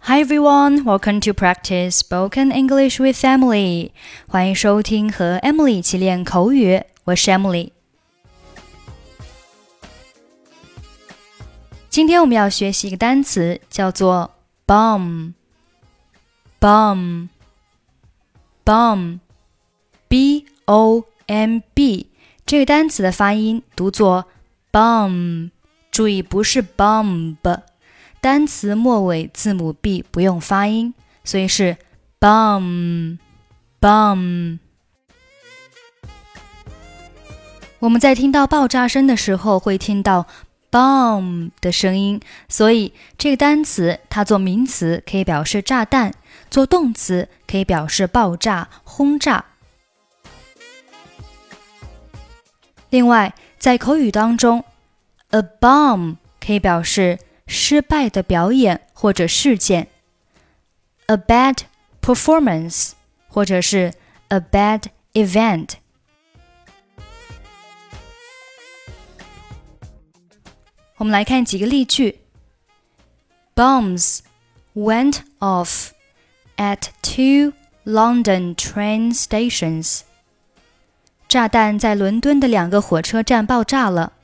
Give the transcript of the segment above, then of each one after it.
Hi everyone, welcome to practice spoken English with Emily. 欢迎收听和 Emily 一起练口语，我是 Emily。今天我们要学习一个单词，叫做 bomb。bomb bomb b o m b 这个单词的发音读作 bomb，注意不是 bomb。 单词末尾字母 b 不用发音，所以是 bombomb。我们在听到爆炸声的时候会听到 bomb 的声音，所以这个单词它做名词可以表示炸弹，做动词可以表示爆炸、轰炸。另外，在口语当中，a bomb 可以表示。失败的表演或者事件，a bad performance，或者是 a bad event。我们来看几个例句：Bombs went off at two London train stations。炸弹在伦敦的两个火车站爆炸了。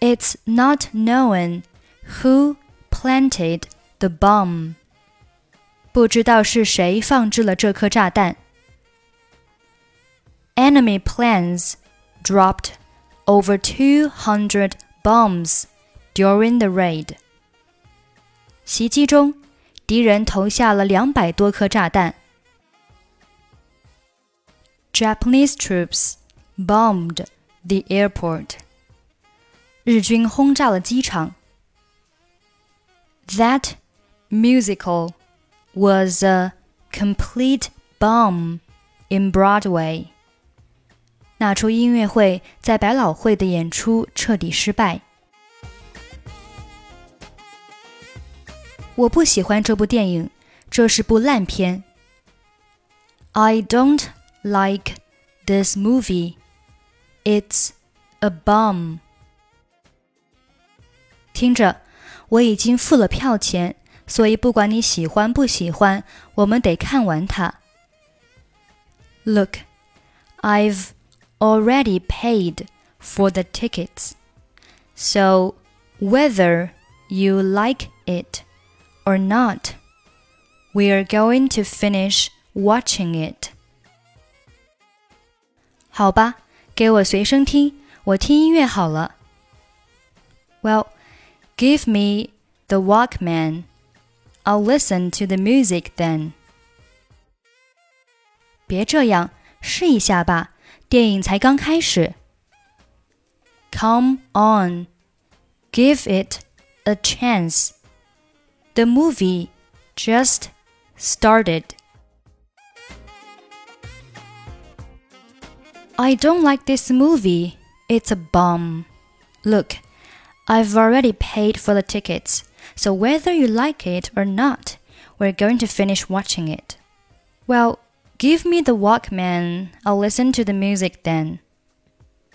It's not known who planted the bomb. 不知道是谁放置了这颗炸弹。Enemy planes dropped over 200 bombs during the raid. 袭击中，敌人投下了两百多颗炸弹。Japanese troops bombed the airport. 日军轰炸了机场。That musical was a complete bomb in Broadway. 那出音乐会在百老汇的演出彻底失败。我不喜欢这部电影，这是部烂片。I don't like this movie. It's a bomb. 听着，我已经付了票钱，所以不管你喜欢不喜欢，我们得看完它。Look, I've already paid for the tickets, so whether you like it or not, we are going to finish watching it. 好吧，给我随身听，我听音乐好了。Well. Give me the Walkman. I'll listen to the music then. 别这样，试一下吧，电影才刚开始。Come on, give it a chance. The movie just started. I don't like this movie. It's a bomb. Look, I've already paid for the tickets, so whether you like it or not, we're going to finish watching it. Well, give me the Walkman. I'll listen to the music then.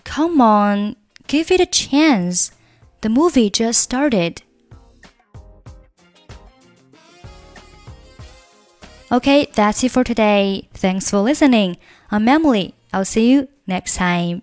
Come on, give it a chance. The movie just started. Okay, that's it for today. Thanks for listening. I'm Emily. I'll see you next time.